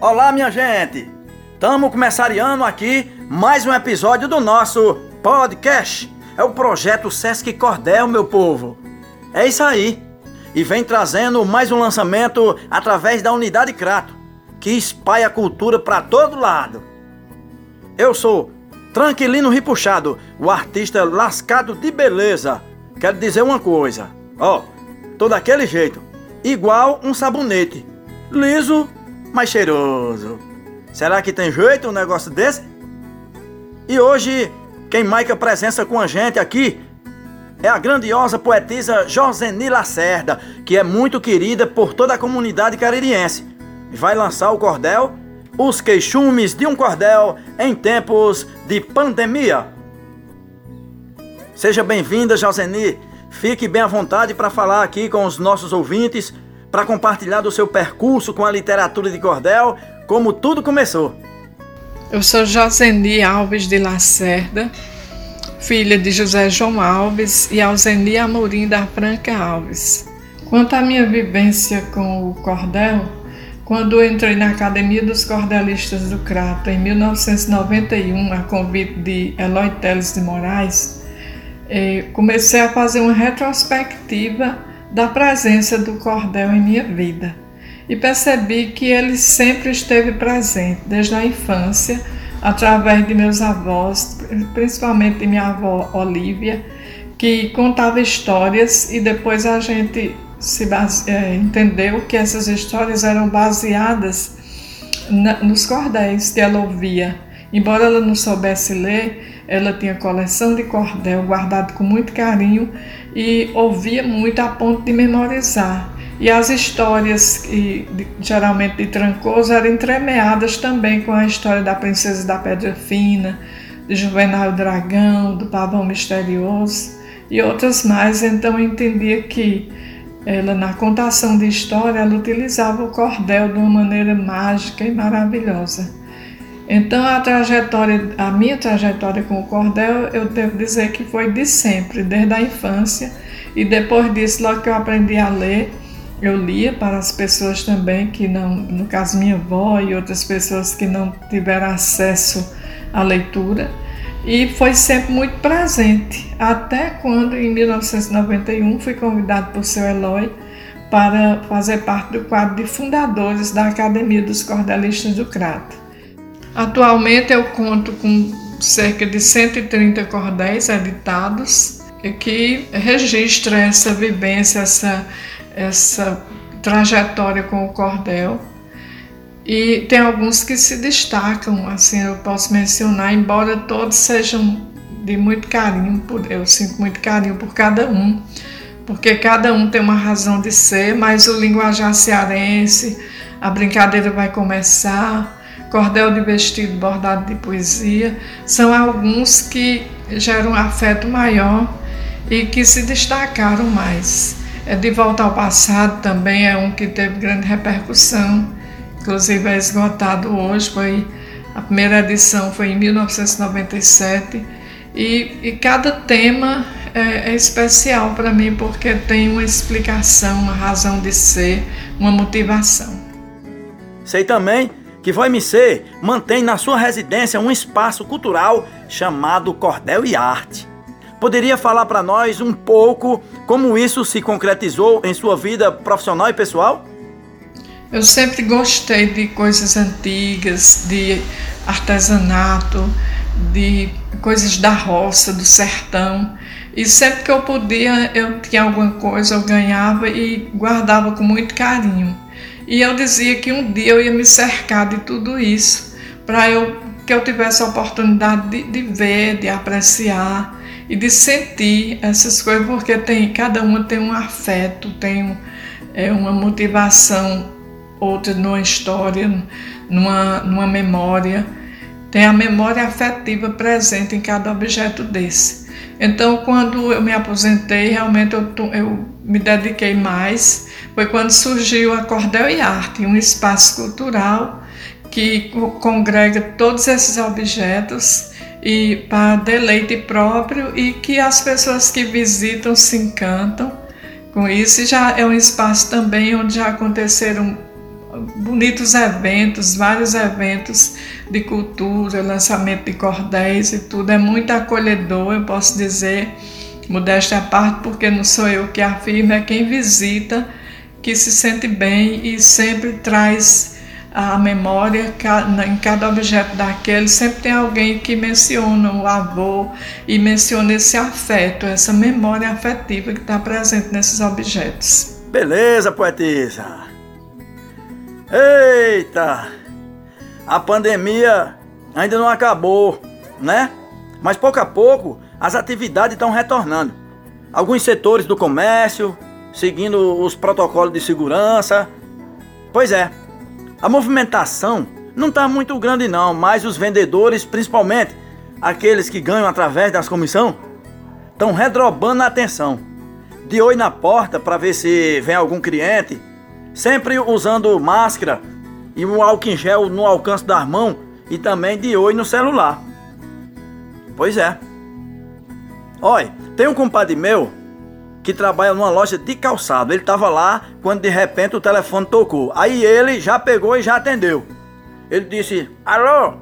Olá, minha gente! Estamos começando aqui mais um episódio do nosso podcast. É o projeto Sesc Cordel, meu povo. É isso aí. E vem trazendo mais um lançamento através da Unidade Crato, que espalha a cultura para todo lado. Eu sou Tranquilino Ripuxado, o artista lascado de beleza. Quero dizer uma coisa, ó, tô daquele jeito, igual um sabonete, liso, mas cheiroso. Será que tem jeito um negócio desse? E hoje, quem marca presença com a gente aqui é a grandiosa poetisa Joseni Lacerda, que é muito querida por toda a comunidade caririense. Vai lançar o cordel Os Queixumes de um Cordel em Tempos de Pandemia. Seja bem-vinda, Joseni. Fique bem à vontade para falar aqui com os nossos ouvintes, para compartilhar do seu percurso com a literatura de cordel como tudo começou. Eu sou Joseni Alves de Lacerda, filha de José João Alves e Alzeni Amorim da Franca Alves. Quanto à minha vivência com o cordel, quando entrei na Academia dos Cordelistas do Crato em 1991, a convite de Eloy Teles de Moraes, eh, comecei a fazer uma retrospectiva da presença do cordel em minha vida e percebi que ele sempre esteve presente, desde a infância, através de meus avós, principalmente de minha avó Olívia, que contava histórias e depois a gente se base, é, entendeu que essas histórias eram baseadas nos cordéis que ela ouvia. Embora ela não soubesse ler, ela tinha coleção de cordel guardado com muito carinho e ouvia muito a ponto de memorizar. E as histórias, que, geralmente de Trancoso, eram entremeadas também com a história da Princesa da Pedra Fina, de Juvenal Dragão, do Pavão Misterioso e outras mais. Então eu entendia que ela, na contação de história, ela utilizava o cordel de uma maneira mágica e maravilhosa. Então a trajetória, a minha trajetória com o cordel, eu devo dizer que foi de sempre, desde a infância. E depois disso, logo que eu aprendi a ler, eu lia para as pessoas também que não, no caso minha avó e outras pessoas que não tiveram acesso à leitura, e foi sempre muito presente, até quando em 1991 fui convidado por seu Eloy para fazer parte do quadro de fundadores da Academia dos Cordelistas do Crato. Atualmente eu conto com cerca de 130 cordéis editados que registra essa vivência, essa essa trajetória com o cordel. E tem alguns que se destacam, assim, eu posso mencionar, embora todos sejam de muito carinho, por, eu sinto muito carinho por cada um, porque cada um tem uma razão de ser, mas o linguajar cearense, a brincadeira vai começar, cordel de vestido bordado de poesia, são alguns que geram um afeto maior e que se destacaram mais. É de Volta ao Passado também é um que teve grande repercussão, inclusive é esgotado hoje, foi a primeira edição foi em 1997 e, e cada tema é, é especial para mim porque tem uma explicação, uma razão de ser, uma motivação. Sei também que Vai Ser mantém na sua residência um espaço cultural chamado Cordel e Arte Poderia falar para nós um pouco como isso se concretizou em sua vida profissional e pessoal? Eu sempre gostei de coisas antigas, de artesanato, de coisas da roça, do sertão. E sempre que eu podia, eu tinha alguma coisa, eu ganhava e guardava com muito carinho. E eu dizia que um dia eu ia me cercar de tudo isso, para eu que eu tivesse a oportunidade de, de ver, de apreciar e de sentir essas coisas, porque tem, cada uma tem um afeto, tem é, uma motivação, outra numa história, numa, numa memória. Tem a memória afetiva presente em cada objeto desse. Então, quando eu me aposentei, realmente eu, eu me dediquei mais. Foi quando surgiu a Cordel e Arte, um espaço cultural que congrega todos esses objetos e para deleite próprio e que as pessoas que visitam se encantam com isso. E já é um espaço também onde já aconteceram bonitos eventos, vários eventos de cultura, lançamento de cordéis e tudo. É muito acolhedor, eu posso dizer, modéstia à parte, porque não sou eu que afirmo, é quem visita que se sente bem e sempre traz a memória em cada objeto daquele sempre tem alguém que menciona o avô e menciona esse afeto, essa memória afetiva que está presente nesses objetos. Beleza, poetisa. Eita! A pandemia ainda não acabou, né? Mas pouco a pouco as atividades estão retornando. Alguns setores do comércio seguindo os protocolos de segurança. Pois é, a movimentação não está muito grande não, mas os vendedores, principalmente aqueles que ganham através das comissões, estão redrobando a atenção. De oi na porta para ver se vem algum cliente, sempre usando máscara e um álcool em gel no alcance das mãos e também de oi no celular. Pois é. Olha, tem um compadre meu que trabalha numa loja de calçado. Ele estava lá quando de repente o telefone tocou. Aí ele já pegou e já atendeu. Ele disse: Alô?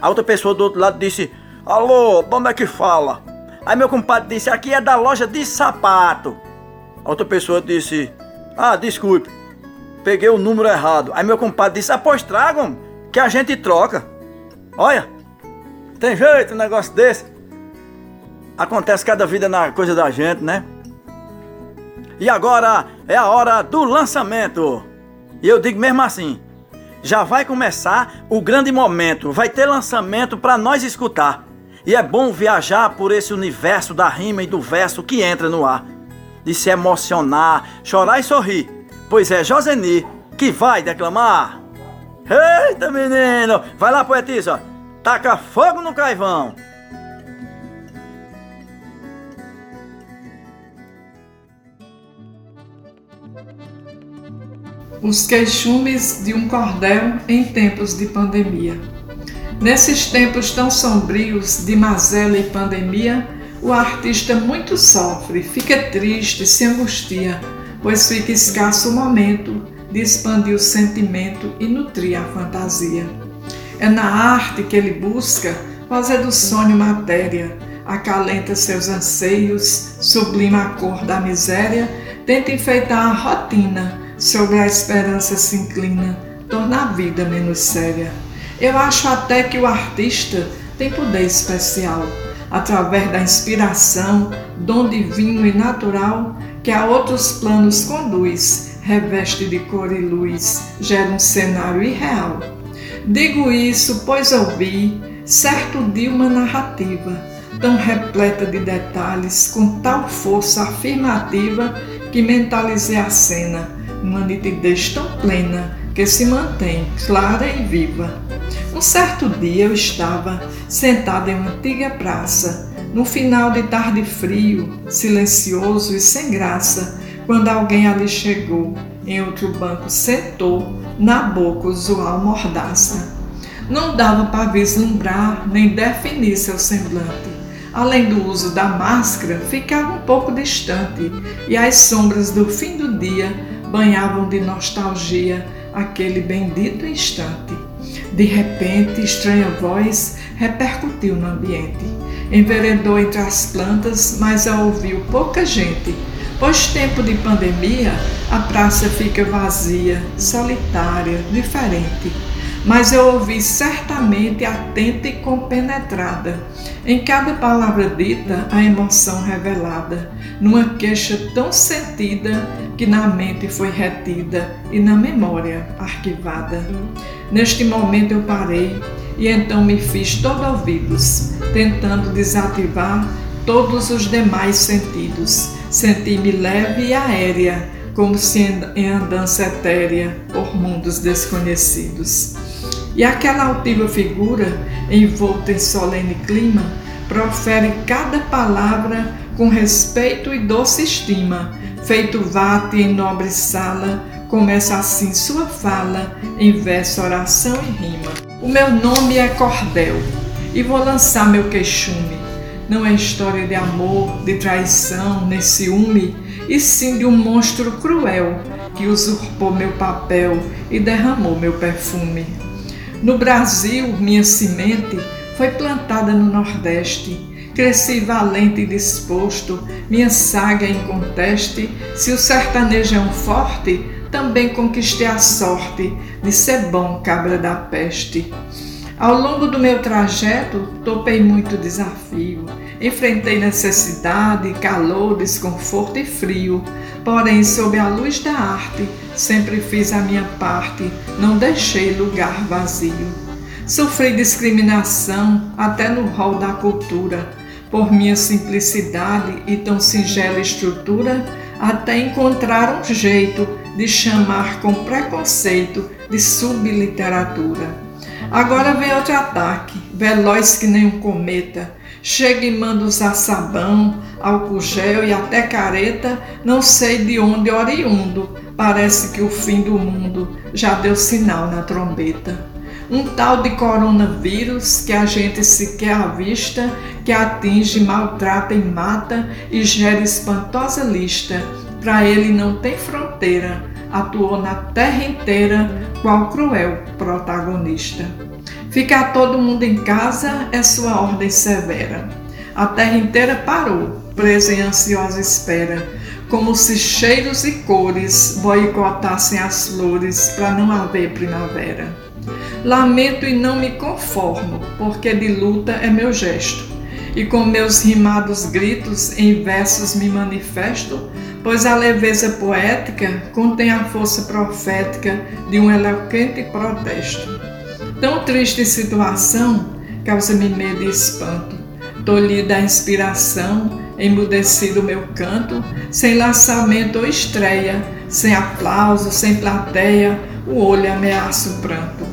A outra pessoa do outro lado disse: Alô, onde é que fala? Aí meu compadre disse: Aqui é da loja de sapato. A outra pessoa disse: Ah, desculpe, peguei o número errado. Aí meu compadre disse: Após tragam, que a gente troca. Olha, tem jeito um negócio desse. Acontece cada vida na coisa da gente, né? E agora é a hora do lançamento. E eu digo mesmo assim: já vai começar o grande momento, vai ter lançamento para nós escutar. E é bom viajar por esse universo da rima e do verso que entra no ar. De se emocionar, chorar e sorrir. Pois é Joseni que vai declamar. Eita menino! Vai lá, poetisa! Taca fogo no caivão! Os queixumes de um cordel em tempos de pandemia. Nesses tempos tão sombrios de mazela e pandemia, o artista muito sofre, fica triste, se angustia, pois fica escasso o momento de expandir o sentimento e nutrir a fantasia. É na arte que ele busca fazer do sonho matéria, acalenta seus anseios, sublima a cor da miséria, tenta enfeitar a rotina sobre a esperança se inclina, torna a vida menos séria. Eu acho até que o artista tem poder especial, através da inspiração, dom divino e natural, que a outros planos conduz, reveste de cor e luz, gera um cenário irreal. Digo isso pois ouvi, certo dia, uma narrativa, tão repleta de detalhes, com tal força afirmativa, que mentalizei a cena uma nitidez tão plena que se mantém clara e viva. Um certo dia eu estava sentada em uma antiga praça, no final de tarde frio, silencioso e sem graça, quando alguém ali chegou, em outro banco sentou, na boca usual mordaça. Não dava para vislumbrar nem definir seu semblante. Além do uso da máscara, ficava um pouco distante, e as sombras do fim do dia banhavam de nostalgia aquele bendito instante. De repente, estranha voz repercutiu no ambiente. Enveredou entre as plantas, mas a ouviu pouca gente, pois tempo de pandemia a praça fica vazia, solitária, diferente. Mas eu ouvi certamente atenta e compenetrada, em cada palavra dita a emoção revelada, numa queixa tão sentida que na mente foi retida e na memória arquivada. Neste momento eu parei e então me fiz todo ouvidos, tentando desativar todos os demais sentidos. Senti-me leve e aérea, como se em andança etérea por mundos desconhecidos. E aquela altiva figura, envolta em solene clima, profere cada palavra com respeito e doce estima, feito vate em nobre sala, começa assim sua fala, em verso, oração e rima. O meu nome é Cordel e vou lançar meu queixume. Não é história de amor, de traição, nem ciúme, e sim de um monstro cruel que usurpou meu papel e derramou meu perfume. No Brasil, minha semente foi plantada no Nordeste. Cresci valente e disposto, minha saga em conteste. Se o sertanejo é um forte, também conquistei a sorte de ser bom cabra da peste. Ao longo do meu trajeto, topei muito desafio. Enfrentei necessidade, calor, desconforto e frio. Porém, sob a luz da arte, sempre fiz a minha parte, não deixei lugar vazio. Sofri discriminação até no rol da cultura, por minha simplicidade e tão singela estrutura, até encontrar um jeito de chamar com preconceito de subliteratura. Agora vem outro ataque, veloz que nem um cometa. Chega e manda usar sabão, álcool gel e até careta, não sei de onde oriundo. Parece que o fim do mundo já deu sinal na trombeta. Um tal de coronavírus que a gente sequer avista, que atinge, maltrata e mata e gera espantosa lista. Para ele não tem fronteira, atuou na terra inteira qual cruel protagonista. Ficar todo mundo em casa é sua ordem severa. A terra inteira parou, presa em ansiosa espera, como se cheiros e cores boicotassem as flores para não haver primavera. Lamento e não me conformo, porque de luta é meu gesto, e com meus rimados gritos em versos me manifesto, pois a leveza poética contém a força profética de um eloquente protesto. Tão triste situação causa-me medo e espanto. Tolhida a inspiração, emudecido meu canto, sem lançamento ou estreia, sem aplauso, sem plateia, o olho ameaça o pranto.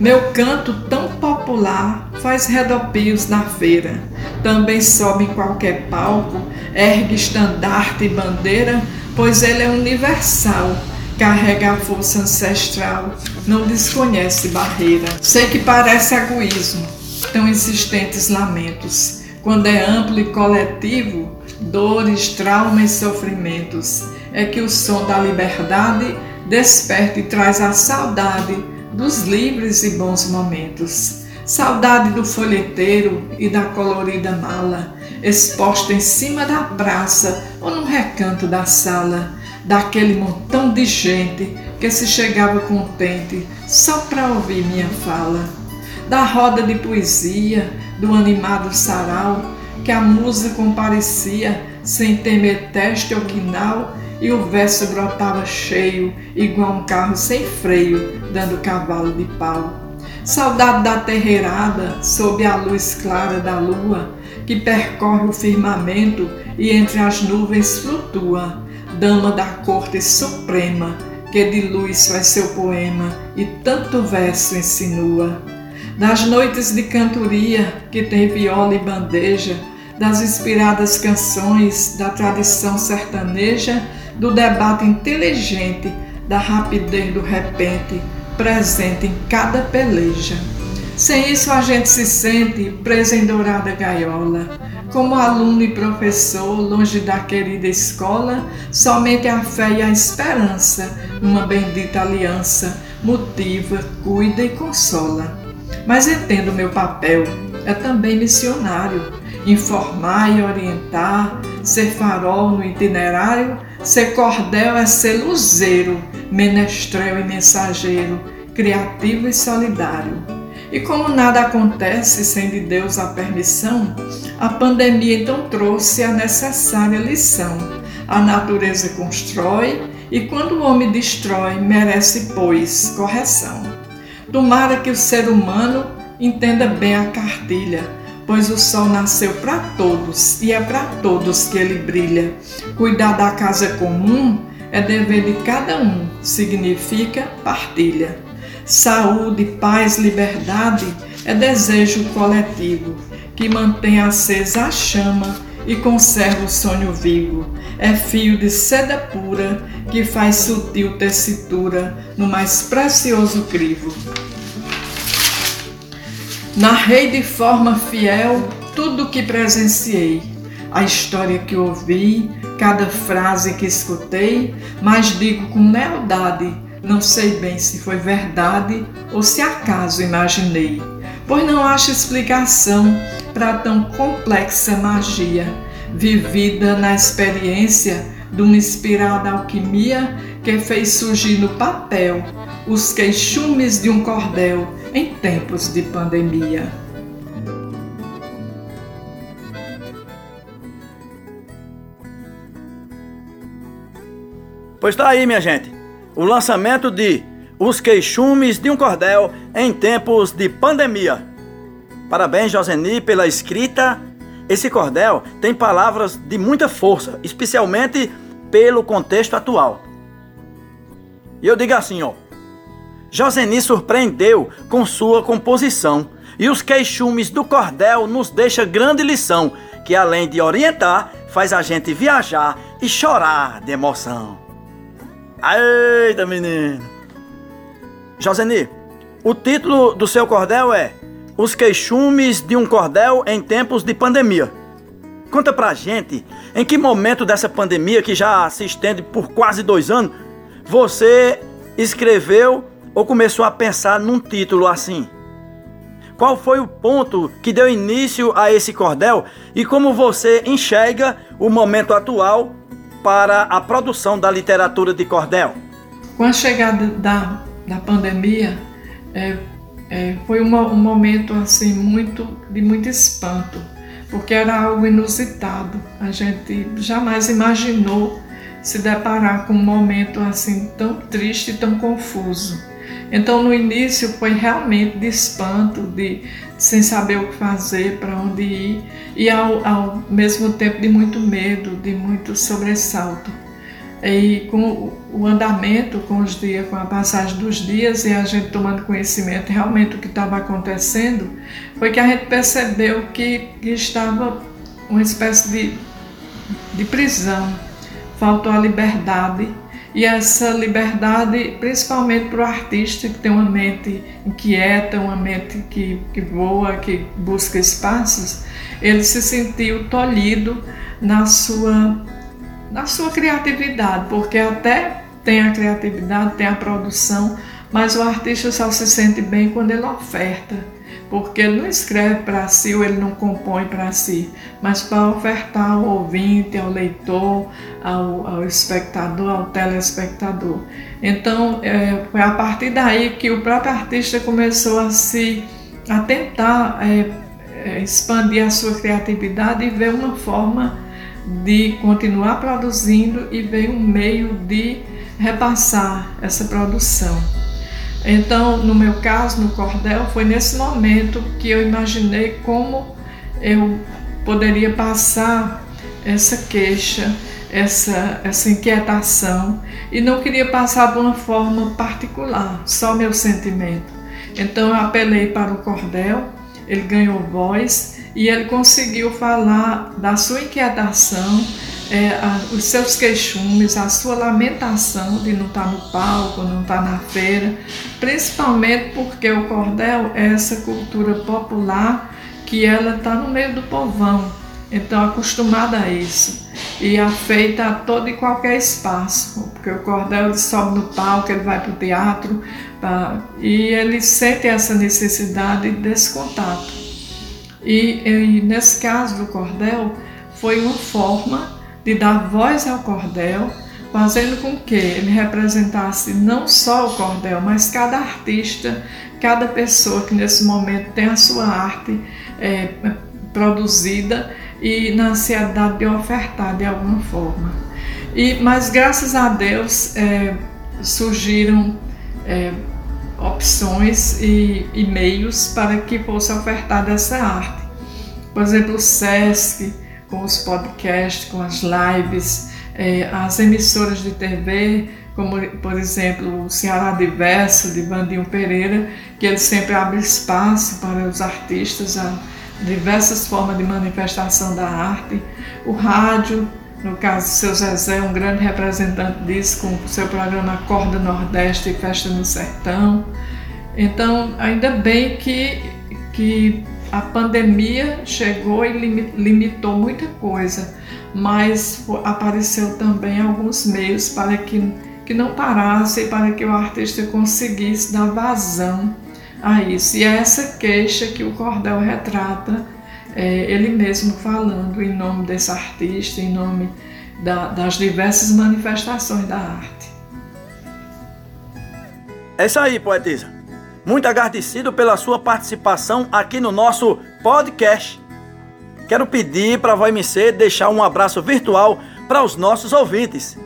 Meu canto tão popular faz redopios na feira, também sobe em qualquer palco, ergue estandarte e bandeira, pois ele é universal, carrega a força ancestral, não desconhece barreira. Sei que parece egoísmo, tão insistentes lamentos, quando é amplo e coletivo, dores, traumas e sofrimentos, é que o som da liberdade desperta e traz a saudade dos livres e bons momentos. Saudade do folheteiro e da colorida mala, exposta em cima da praça ou no recanto da sala, daquele montão de gente que se chegava contente só para ouvir minha fala, da roda de poesia, do animado sarau, que a musa comparecia sem temer teste ou quinal, e o verso brotava cheio, igual um carro sem freio, dando cavalo de pau. Saudade da terreirada, sob a luz clara da lua, que percorre o firmamento e entre as nuvens flutua, dama da corte suprema, que de luz faz seu poema e tanto verso insinua. Das noites de cantoria, que tem viola e bandeja, das inspiradas canções da tradição sertaneja, do debate inteligente, da rapidez do repente, presente em cada peleja. Sem isso a gente se sente preso em dourada gaiola. Como aluno e professor, longe da querida escola, somente a fé e a esperança, numa bendita aliança, motiva, cuida e consola. Mas entendo meu papel, é também missionário, informar e orientar, ser farol no itinerário, ser cordel é ser luzeiro, menestrel e mensageiro, criativo e solidário. E como nada acontece sem de Deus a permissão, a pandemia então trouxe a necessária lição. A natureza constrói e quando o homem destrói, merece, pois, correção. Tomara que o ser humano entenda bem a cartilha, pois o sol nasceu para todos e é para todos que ele brilha. Cuidar da casa comum é dever de cada um, significa partilha. Saúde, paz, liberdade é desejo coletivo que mantém acesa a chama e conserva o sonho vivo. É fio de seda pura que faz sutil tessitura no mais precioso crivo. Narrei de forma fiel tudo o que presenciei. a história que ouvi, cada frase que escutei, mas digo com lealdade, não sei bem se foi verdade ou se acaso imaginei, pois não acho explicação para tão complexa magia, vivida na experiência de uma inspirada alquimia que fez surgir no papel os queixumes de um cordel em tempos de pandemia. Pois tá aí, minha gente, o lançamento de Os Queixumes de um Cordel em tempos de pandemia. Parabéns, Joseni, pela escrita. Esse cordel tem palavras de muita força, especialmente pelo contexto atual. E eu digo assim, ó. Joseni surpreendeu com sua composição, e os queixumes do cordel nos deixa grande lição, que além de orientar, faz a gente viajar e chorar de emoção. Eita, menino! Joseni, o título do seu cordel é Os Queixumes de um Cordel em Tempos de Pandemia. Conta pra gente em que momento dessa pandemia, que já se estende por quase dois anos, você escreveu ou começou a pensar num título assim? Qual foi o ponto que deu início a esse cordel e como você enxerga o momento atual para a produção da literatura de cordel? Com a chegada da, da pandemia, é, é, foi um, um, momento assim muito de muito espanto, porque era algo inusitado. A gente jamais imaginou se deparar com um momento assim tão triste e tão confuso. Então, no início foi realmente de espanto, de sem saber o que fazer, para onde ir, e ao, ao mesmo tempo de muito medo, de muito sobressalto. E com o andamento, com os dias, com a passagem dos dias e a gente tomando conhecimento realmente do que estava acontecendo, foi que a gente percebeu que, que estava uma espécie de, de prisão, faltou a liberdade e essa liberdade, principalmente para o artista que tem uma mente inquieta, uma mente que, que voa, que busca espaços, ele se sentiu tolhido na sua, na sua criatividade, porque até tem a criatividade, tem a produção, mas o artista só se sente bem quando ele oferta porque ele não escreve para si ou ele não compõe para si, mas para ofertar ao ouvinte, ao leitor, ao, ao espectador, ao telespectador. Então, é, foi a partir daí que o próprio artista começou a se a tentar é, é, expandir a sua criatividade e ver uma forma de continuar produzindo e ver um meio de repassar essa produção. Então, no meu caso, no cordel, foi nesse momento que eu imaginei como eu poderia passar essa queixa, essa, essa inquietação e não queria passar de uma forma particular, só meu sentimento. Então eu apelei para o cordel, ele ganhou voz e ele conseguiu falar da sua inquietação é, a, os seus queixumes, a sua lamentação de não estar tá no palco, não estar tá na feira, principalmente porque o cordel é essa cultura popular que ela está no meio do povão, então acostumada a isso. E afeita a todo e qualquer espaço, porque o cordel ele sobe no palco, ele vai para o teatro pra, e ele sente essa necessidade desse contato. E, e nesse caso do cordel foi uma forma de dar voz ao cordel, fazendo com que ele representasse não só o cordel, mas cada artista, cada pessoa que nesse momento tem a sua arte é, produzida e na ansiedade de ofertar de alguma forma. E, mas graças a Deus é, surgiram é, opções e, e meios para que fosse ofertada essa arte. Por exemplo, o SESC, com os podcasts, com as lives, é, as emissoras de TV, como por exemplo o Ceará Diverso, de Vandinho Pereira, que ele sempre abre espaço para os artistas, a diversas formas de manifestação da arte. O rádio, no caso do seu Zezé, um grande representante disso, com o seu programa Corda Nordeste e Festa no Sertão. Então, ainda bem que, que a pandemia chegou e limitou muita coisa, mas apareceu também alguns meios para que, que não parasse para que o artista conseguisse dar vazão a isso. E é essa queixa que o cordel retrata, é, ele mesmo falando em nome desse artista, em nome da, das diversas manifestações da arte. É isso aí, poetisa. Muito agradecido pela sua participação aqui no nosso podcast. Quero pedir para a VOMC deixar um abraço virtual para os nossos ouvintes.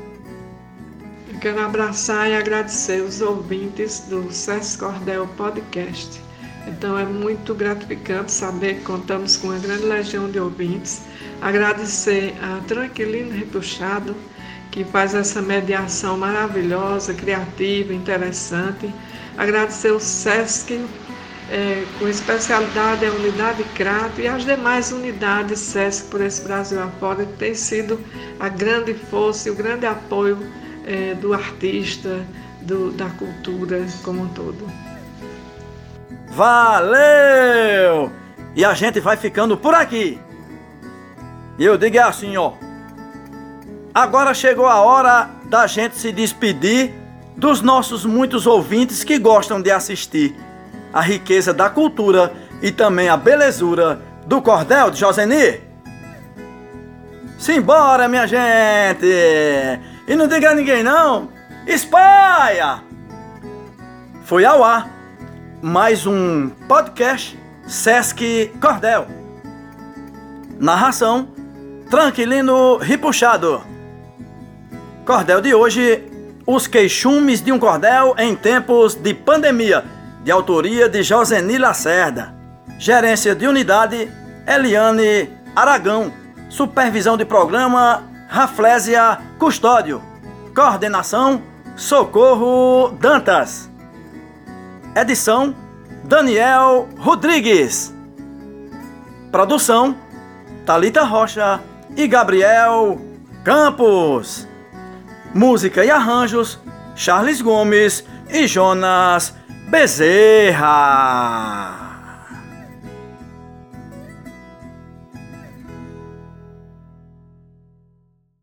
Eu quero abraçar e agradecer os ouvintes do SES Cordel Podcast. Então é muito gratificante saber que contamos com uma grande legião de ouvintes. Agradecer a Tranquilino Repuxado, que faz essa mediação maravilhosa, criativa, interessante agradecer o SESC, é, com especialidade a unidade CRAP e as demais unidades SESC por esse Brasil afora, que tem sido a grande força e o grande apoio é, do artista, do, da cultura como um todo. Valeu! E a gente vai ficando por aqui. E eu digo assim, ó. Agora chegou a hora da gente se despedir dos nossos muitos ouvintes que gostam de assistir a riqueza da cultura e também a belezura do cordel de Joseni. Simbora, minha gente! E não diga a ninguém não, espalha! Foi ao ar mais um podcast Sesc Cordel. Narração Tranquilino Ripuxado. Cordel de hoje os Queixumes de um Cordel em Tempos de Pandemia, de autoria de Joseni Lacerda. Gerência de Unidade, Eliane Aragão. Supervisão de Programa, Raflésia Custódio. Coordenação, Socorro Dantas. Edição, Daniel Rodrigues. Produção, Talita Rocha e Gabriel Campos. Música e arranjos: Charles Gomes e Jonas Bezerra.